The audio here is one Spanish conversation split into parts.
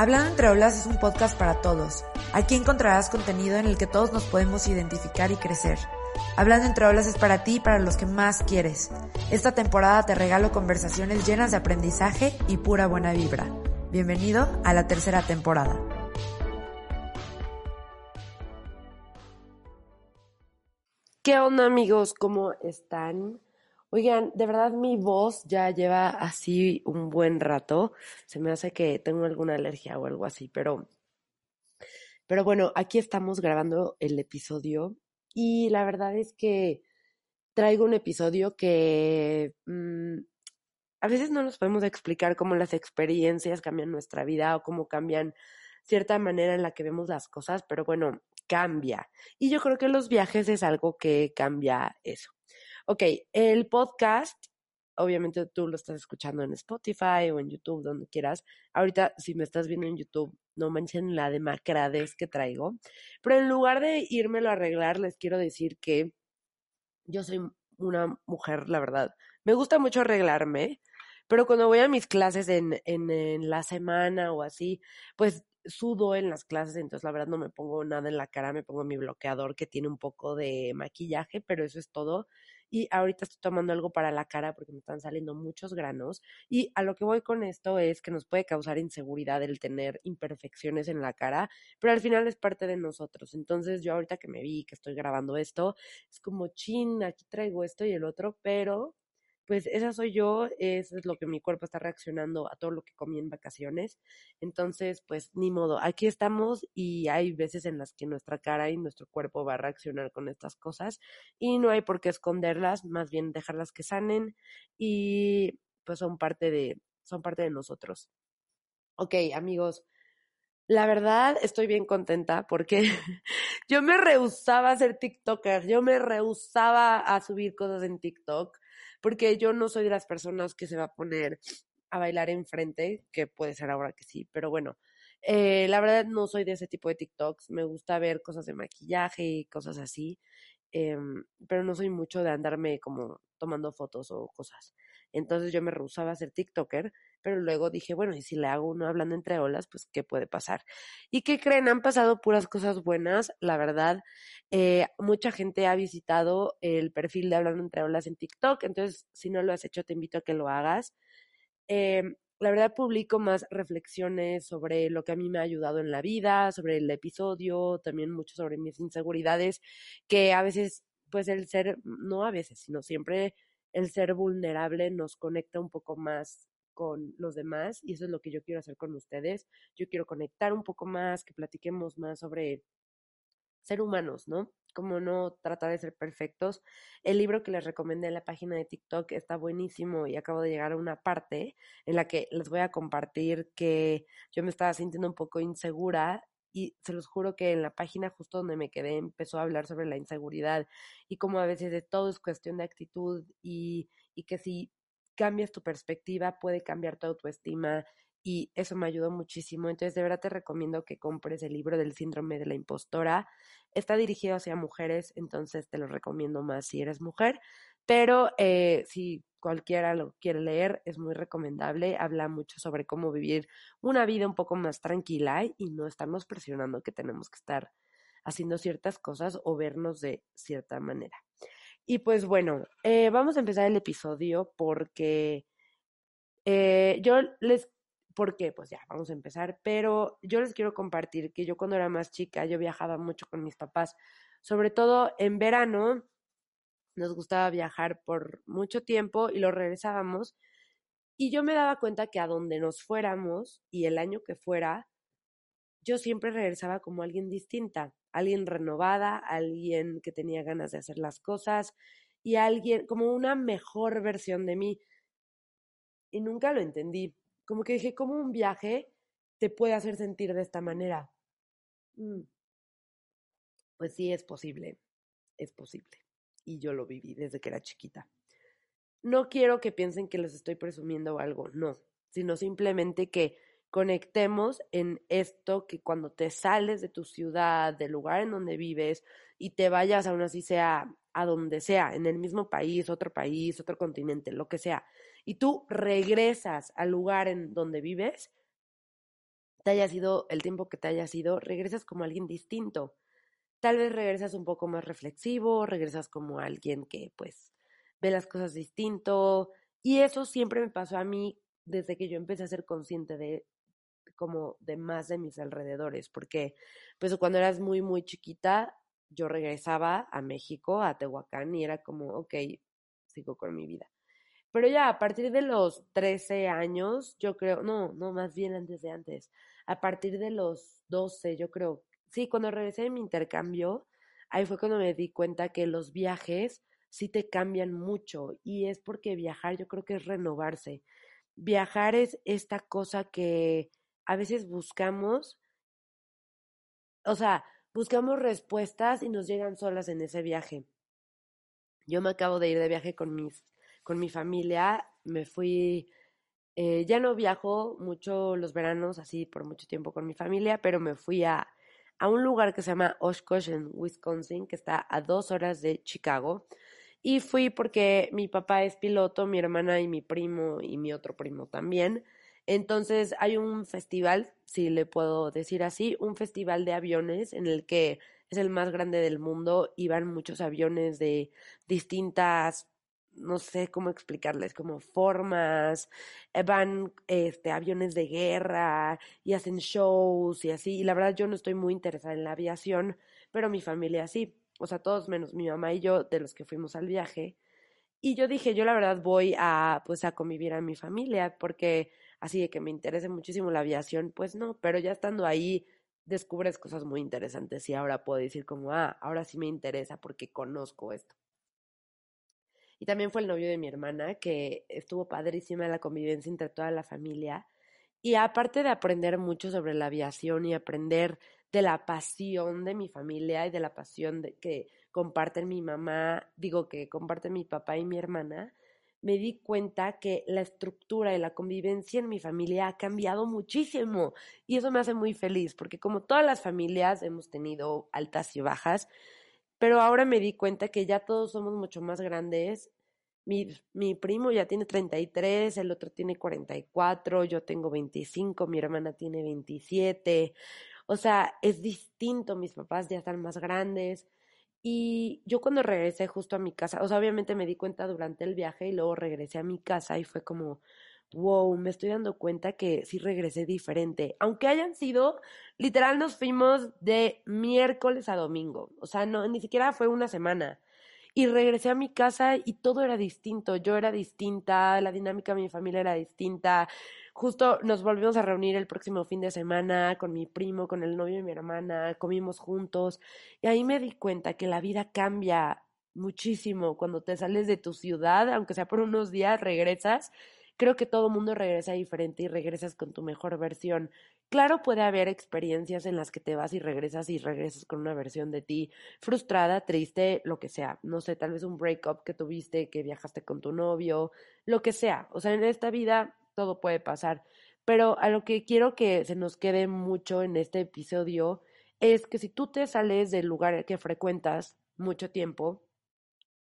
Hablando entre olas es un podcast para todos. Aquí encontrarás contenido en el que todos nos podemos identificar y crecer. Hablando entre olas es para ti y para los que más quieres. Esta temporada te regalo conversaciones llenas de aprendizaje y pura buena vibra. Bienvenido a la tercera temporada. ¿Qué onda amigos? ¿Cómo están? Oigan, de verdad mi voz ya lleva así un buen rato. Se me hace que tengo alguna alergia o algo así, pero, pero bueno, aquí estamos grabando el episodio y la verdad es que traigo un episodio que mm, a veces no nos podemos explicar cómo las experiencias cambian nuestra vida o cómo cambian cierta manera en la que vemos las cosas, pero bueno, cambia. Y yo creo que los viajes es algo que cambia eso. Ok, el podcast, obviamente tú lo estás escuchando en Spotify o en YouTube, donde quieras. Ahorita, si me estás viendo en YouTube, no manchen la demacradez que traigo. Pero en lugar de írmelo a arreglar, les quiero decir que yo soy una mujer, la verdad. Me gusta mucho arreglarme, pero cuando voy a mis clases en, en, en la semana o así, pues sudo en las clases, entonces la verdad no me pongo nada en la cara, me pongo mi bloqueador que tiene un poco de maquillaje, pero eso es todo y ahorita estoy tomando algo para la cara porque me están saliendo muchos granos y a lo que voy con esto es que nos puede causar inseguridad el tener imperfecciones en la cara, pero al final es parte de nosotros. Entonces yo ahorita que me vi que estoy grabando esto, es como chin, aquí traigo esto y el otro, pero pues esa soy yo, eso es lo que mi cuerpo está reaccionando a todo lo que comí en vacaciones. Entonces, pues ni modo, aquí estamos y hay veces en las que nuestra cara y nuestro cuerpo va a reaccionar con estas cosas y no hay por qué esconderlas, más bien dejarlas que sanen y pues son parte de, son parte de nosotros. Ok, amigos, la verdad estoy bien contenta porque yo me rehusaba a ser TikToker, yo me rehusaba a subir cosas en TikTok porque yo no soy de las personas que se va a poner a bailar enfrente, que puede ser ahora que sí, pero bueno, eh, la verdad no soy de ese tipo de TikToks, me gusta ver cosas de maquillaje y cosas así, em, pero no soy mucho de andarme como tomando fotos o cosas. Entonces yo me rehusaba a ser TikToker, pero luego dije, bueno, y si le hago uno hablando entre olas, pues qué puede pasar. ¿Y qué creen? Han pasado puras cosas buenas, la verdad. Eh, mucha gente ha visitado el perfil de Hablando entre olas en TikTok, entonces si no lo has hecho, te invito a que lo hagas. Eh, la verdad publico más reflexiones sobre lo que a mí me ha ayudado en la vida, sobre el episodio, también mucho sobre mis inseguridades, que a veces, pues el ser, no a veces, sino siempre el ser vulnerable nos conecta un poco más con los demás y eso es lo que yo quiero hacer con ustedes. Yo quiero conectar un poco más, que platiquemos más sobre ser humanos, ¿no? Como no tratar de ser perfectos. El libro que les recomendé en la página de TikTok está buenísimo y acabo de llegar a una parte en la que les voy a compartir que yo me estaba sintiendo un poco insegura y se los juro que en la página justo donde me quedé empezó a hablar sobre la inseguridad y como a veces de todo es cuestión de actitud y, y que si cambias tu perspectiva, puede cambiar tu autoestima y eso me ayudó muchísimo. Entonces, de verdad te recomiendo que compres el libro del síndrome de la impostora. Está dirigido hacia mujeres, entonces te lo recomiendo más si eres mujer, pero eh, si cualquiera lo quiere leer, es muy recomendable. Habla mucho sobre cómo vivir una vida un poco más tranquila y no estarnos presionando que tenemos que estar haciendo ciertas cosas o vernos de cierta manera. Y pues bueno, eh, vamos a empezar el episodio porque eh, yo les, ¿por qué? Pues ya, vamos a empezar, pero yo les quiero compartir que yo cuando era más chica, yo viajaba mucho con mis papás, sobre todo en verano, nos gustaba viajar por mucho tiempo y lo regresábamos. Y yo me daba cuenta que a donde nos fuéramos y el año que fuera, yo siempre regresaba como alguien distinta alguien renovada, alguien que tenía ganas de hacer las cosas y alguien como una mejor versión de mí. Y nunca lo entendí. Como que dije, ¿cómo un viaje te puede hacer sentir de esta manera? Mm. Pues sí, es posible, es posible. Y yo lo viví desde que era chiquita. No quiero que piensen que les estoy presumiendo algo, no, sino simplemente que conectemos en esto que cuando te sales de tu ciudad, del lugar en donde vives y te vayas aún así sea a donde sea, en el mismo país, otro país, otro continente, lo que sea, y tú regresas al lugar en donde vives, te haya sido el tiempo que te haya sido, regresas como alguien distinto. Tal vez regresas un poco más reflexivo, regresas como alguien que pues ve las cosas distinto. Y eso siempre me pasó a mí desde que yo empecé a ser consciente de como de más de mis alrededores, porque pues cuando eras muy, muy chiquita, yo regresaba a México, a Tehuacán, y era como, ok, sigo con mi vida. Pero ya a partir de los 13 años, yo creo, no, no, más bien antes de antes, a partir de los 12, yo creo, sí, cuando regresé de mi intercambio, ahí fue cuando me di cuenta que los viajes sí te cambian mucho y es porque viajar yo creo que es renovarse. Viajar es esta cosa que a veces buscamos, o sea, buscamos respuestas y nos llegan solas en ese viaje. Yo me acabo de ir de viaje con mis con mi familia, me fui, eh, ya no viajo mucho los veranos, así por mucho tiempo con mi familia, pero me fui a, a un lugar que se llama Oshkosh en Wisconsin, que está a dos horas de Chicago. Y fui porque mi papá es piloto, mi hermana y mi primo y mi otro primo también. Entonces hay un festival, si le puedo decir así, un festival de aviones en el que es el más grande del mundo y van muchos aviones de distintas no sé cómo explicarles, como formas, eh, van este, aviones de guerra y hacen shows y así. Y la verdad yo no estoy muy interesada en la aviación, pero mi familia sí. O sea, todos menos mi mamá y yo, de los que fuimos al viaje. Y yo dije, yo la verdad voy a, pues, a convivir a mi familia, porque así de que me interese muchísimo la aviación, pues no, pero ya estando ahí descubres cosas muy interesantes y ahora puedo decir como, ah, ahora sí me interesa porque conozco esto. Y también fue el novio de mi hermana, que estuvo padrísima la convivencia entre toda la familia. Y aparte de aprender mucho sobre la aviación y aprender de la pasión de mi familia y de la pasión que comparten mi mamá, digo que comparten mi papá y mi hermana, me di cuenta que la estructura y la convivencia en mi familia ha cambiado muchísimo y eso me hace muy feliz porque como todas las familias hemos tenido altas y bajas, pero ahora me di cuenta que ya todos somos mucho más grandes. Mi, mi primo ya tiene 33, el otro tiene 44, yo tengo 25, mi hermana tiene 27. O sea, es distinto, mis papás ya están más grandes. Y yo cuando regresé justo a mi casa, o sea, obviamente me di cuenta durante el viaje y luego regresé a mi casa y fue como, wow, me estoy dando cuenta que sí regresé diferente. Aunque hayan sido, literal nos fuimos de miércoles a domingo. O sea, no, ni siquiera fue una semana. Y regresé a mi casa y todo era distinto. Yo era distinta, la dinámica de mi familia era distinta. Justo nos volvimos a reunir el próximo fin de semana con mi primo, con el novio de mi hermana, comimos juntos. Y ahí me di cuenta que la vida cambia muchísimo cuando te sales de tu ciudad, aunque sea por unos días, regresas creo que todo mundo regresa diferente y regresas con tu mejor versión. Claro, puede haber experiencias en las que te vas y regresas y regresas con una versión de ti frustrada, triste, lo que sea. No sé, tal vez un breakup que tuviste, que viajaste con tu novio, lo que sea. O sea, en esta vida todo puede pasar. Pero a lo que quiero que se nos quede mucho en este episodio es que si tú te sales del lugar que frecuentas mucho tiempo,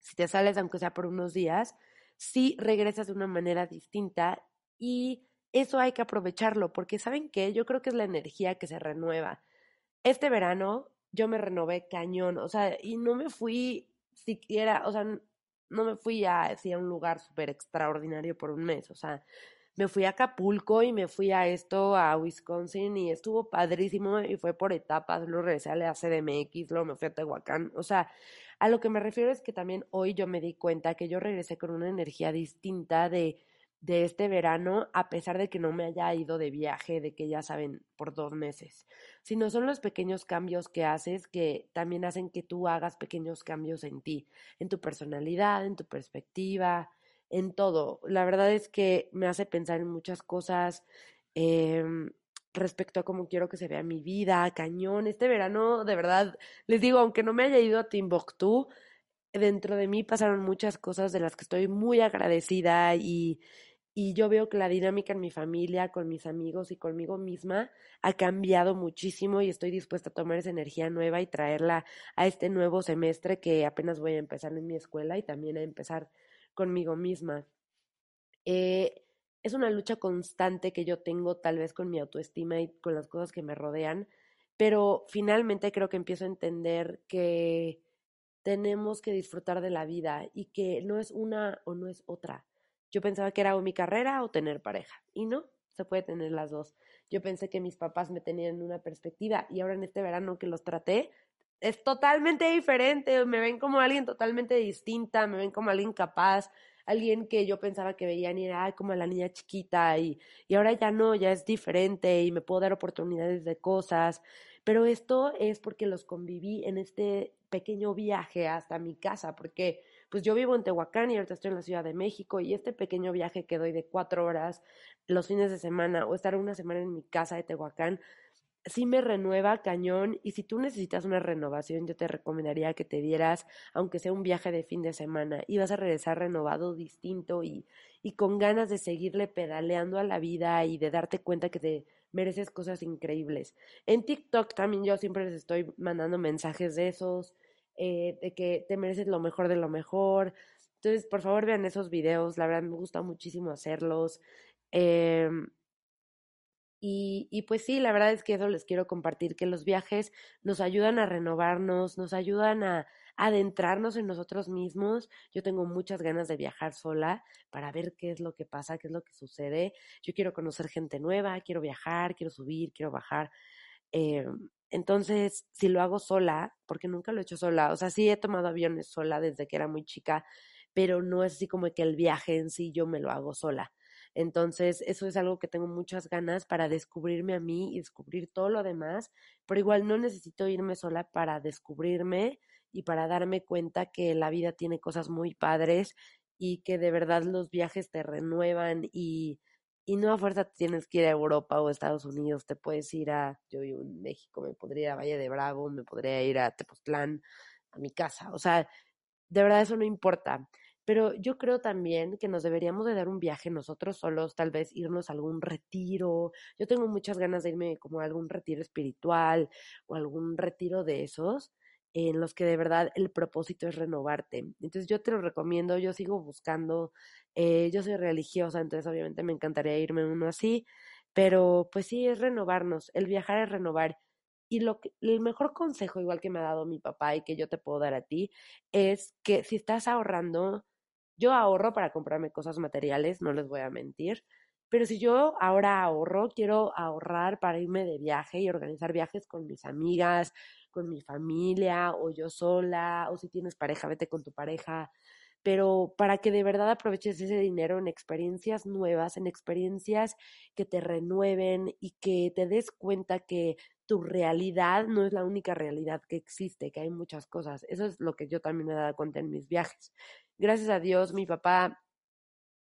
si te sales aunque sea por unos días, sí regresas de una manera distinta y eso hay que aprovecharlo porque saben qué, yo creo que es la energía que se renueva. Este verano yo me renové cañón, o sea, y no me fui siquiera, o sea, no me fui a, un lugar súper extraordinario por un mes, o sea, me fui a Acapulco y me fui a esto, a Wisconsin y estuvo padrísimo y fue por etapas, luego regresé a la CDMX, luego me fui a Tehuacán, o sea, a lo que me refiero es que también hoy yo me di cuenta que yo regresé con una energía distinta de, de este verano, a pesar de que no me haya ido de viaje, de que ya saben, por dos meses, sino son los pequeños cambios que haces que también hacen que tú hagas pequeños cambios en ti, en tu personalidad, en tu perspectiva, en todo. La verdad es que me hace pensar en muchas cosas. Eh, respecto a cómo quiero que se vea mi vida, cañón. Este verano, de verdad, les digo, aunque no me haya ido a Timbuktu, dentro de mí pasaron muchas cosas de las que estoy muy agradecida y, y yo veo que la dinámica en mi familia, con mis amigos y conmigo misma ha cambiado muchísimo y estoy dispuesta a tomar esa energía nueva y traerla a este nuevo semestre que apenas voy a empezar en mi escuela y también a empezar conmigo misma. Eh, es una lucha constante que yo tengo tal vez con mi autoestima y con las cosas que me rodean, pero finalmente creo que empiezo a entender que tenemos que disfrutar de la vida y que no es una o no es otra. Yo pensaba que era o mi carrera o tener pareja y no, se puede tener las dos. Yo pensé que mis papás me tenían una perspectiva y ahora en este verano que los traté, es totalmente diferente, me ven como alguien totalmente distinta, me ven como alguien capaz, alguien que yo pensaba que veían y era como la niña chiquita y, y ahora ya no, ya es diferente y me puedo dar oportunidades de cosas. Pero esto es porque los conviví en este pequeño viaje hasta mi casa, porque pues yo vivo en Tehuacán y ahorita estoy en la Ciudad de México y este pequeño viaje que doy de cuatro horas los fines de semana o estar una semana en mi casa de Tehuacán, sí me renueva cañón y si tú necesitas una renovación, yo te recomendaría que te dieras, aunque sea un viaje de fin de semana, y vas a regresar renovado, distinto y, con ganas de seguirle pedaleando a la vida y de darte cuenta que te mereces cosas increíbles. En TikTok también yo siempre les estoy mandando mensajes de esos, eh, de que te mereces lo mejor de lo mejor. Entonces, por favor, vean esos videos, la verdad me gusta muchísimo hacerlos. Eh, y, y, pues sí, la verdad es que eso les quiero compartir, que los viajes nos ayudan a renovarnos, nos ayudan a, adentrarnos en nosotros mismos. Yo tengo muchas ganas de viajar sola para ver qué es lo que pasa, qué es lo que sucede. Yo quiero conocer gente nueva, quiero viajar, quiero subir, quiero bajar. Eh, entonces, si lo hago sola, porque nunca lo he hecho sola, o sea, sí he tomado aviones sola desde que era muy chica, pero no es así como que el viaje en sí yo me lo hago sola. Entonces, eso es algo que tengo muchas ganas para descubrirme a mí y descubrir todo lo demás, pero igual no necesito irme sola para descubrirme y para darme cuenta que la vida tiene cosas muy padres y que de verdad los viajes te renuevan y, y no a fuerza tienes que ir a Europa o Estados Unidos, te puedes ir a, yo vivo en México, me podría ir a Valle de Bravo, me podría ir a Tepoztlán, a mi casa, o sea, de verdad eso no importa. Pero yo creo también que nos deberíamos de dar un viaje nosotros solos, tal vez irnos a algún retiro. Yo tengo muchas ganas de irme como a algún retiro espiritual o algún retiro de esos en los que de verdad el propósito es renovarte. Entonces yo te lo recomiendo, yo sigo buscando, eh, yo soy religiosa, entonces obviamente me encantaría irme uno así, pero pues sí, es renovarnos, el viajar es renovar. Y lo que, el mejor consejo, igual que me ha dado mi papá y que yo te puedo dar a ti, es que si estás ahorrando, yo ahorro para comprarme cosas materiales, no les voy a mentir, pero si yo ahora ahorro, quiero ahorrar para irme de viaje y organizar viajes con mis amigas, con mi familia, o yo sola, o si tienes pareja, vete con tu pareja, pero para que de verdad aproveches ese dinero en experiencias nuevas, en experiencias que te renueven y que te des cuenta que tu realidad no es la única realidad que existe, que hay muchas cosas. Eso es lo que yo también me he dado cuenta en mis viajes. Gracias a Dios, mi papá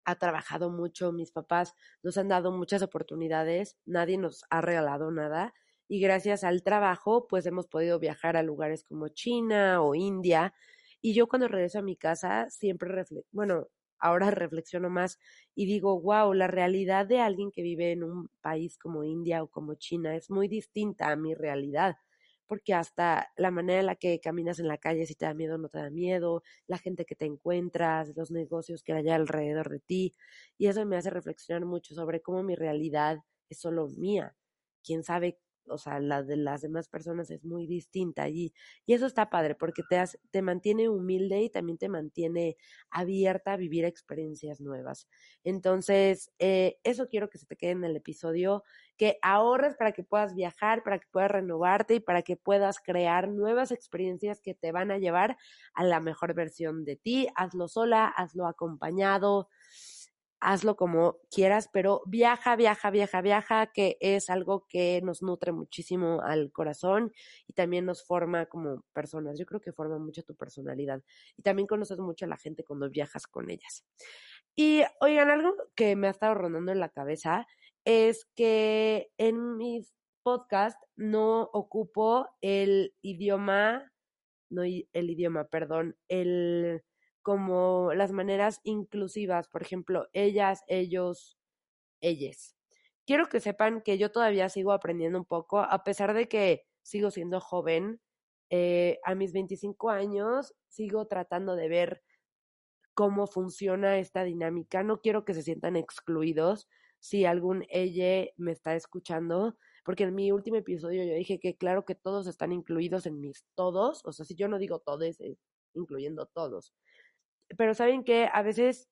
ha trabajado mucho, mis papás nos han dado muchas oportunidades, nadie nos ha regalado nada y gracias al trabajo pues hemos podido viajar a lugares como China o India y yo cuando regreso a mi casa siempre, bueno, ahora reflexiono más y digo, wow, la realidad de alguien que vive en un país como India o como China es muy distinta a mi realidad porque hasta la manera en la que caminas en la calle, si te da miedo o no te da miedo, la gente que te encuentras, los negocios que hay alrededor de ti, y eso me hace reflexionar mucho sobre cómo mi realidad es solo mía. Quién sabe o sea, la de las demás personas es muy distinta y, y eso está padre porque te, te mantiene humilde y también te mantiene abierta a vivir experiencias nuevas. Entonces, eh, eso quiero que se te quede en el episodio, que ahorres para que puedas viajar, para que puedas renovarte y para que puedas crear nuevas experiencias que te van a llevar a la mejor versión de ti. Hazlo sola, hazlo acompañado hazlo como quieras, pero viaja, viaja, viaja, viaja, que es algo que nos nutre muchísimo al corazón y también nos forma como personas. Yo creo que forma mucho tu personalidad y también conoces mucho a la gente cuando viajas con ellas. Y oigan, algo que me ha estado rondando en la cabeza es que en mis podcasts no ocupo el idioma, no el idioma, perdón, el como las maneras inclusivas, por ejemplo, ellas, ellos, ellas. Quiero que sepan que yo todavía sigo aprendiendo un poco, a pesar de que sigo siendo joven, eh, a mis 25 años sigo tratando de ver cómo funciona esta dinámica. No quiero que se sientan excluidos si algún ella me está escuchando, porque en mi último episodio yo dije que claro que todos están incluidos en mis todos, o sea, si yo no digo todos, incluyendo todos. Pero saben que a veces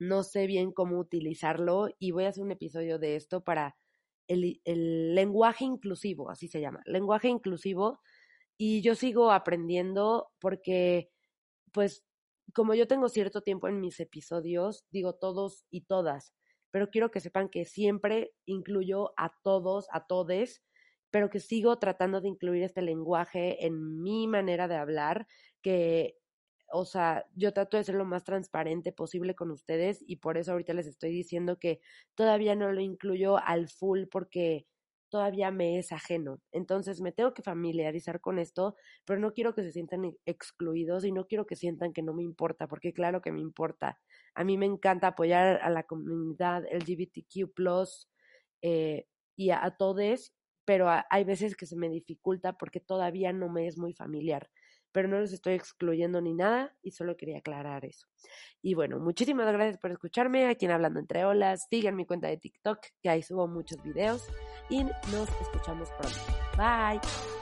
no sé bien cómo utilizarlo y voy a hacer un episodio de esto para el, lenguaje inclusivo, así se llama, lenguaje inclusivo. Y yo sigo aprendiendo porque, pues, como yo tengo cierto tiempo en mis episodios, digo todos y todas, pero quiero que sepan que siempre incluyo a todos, a todes, pero que sigo tratando de incluir este lenguaje en mi manera de hablar, que, o sea, yo trato de ser lo más transparente posible con ustedes y por eso ahorita les estoy diciendo que todavía no lo incluyo al full porque todavía me es ajeno. Entonces me tengo que familiarizar con esto, pero no quiero que se sientan excluidos y no quiero que sientan que no me importa, porque claro que me importa. A mí me encanta apoyar a la comunidad LGBTQ eh, y a, todos, pero hay veces que se me dificulta porque todavía no me es muy familiar pero no los estoy excluyendo ni nada y solo quería aclarar eso. Y bueno, muchísimas gracias por escucharme aquí en Hablando Entre Olas. Sigan mi cuenta de TikTok, que ahí subo muchos videos y nos escuchamos pronto. Bye.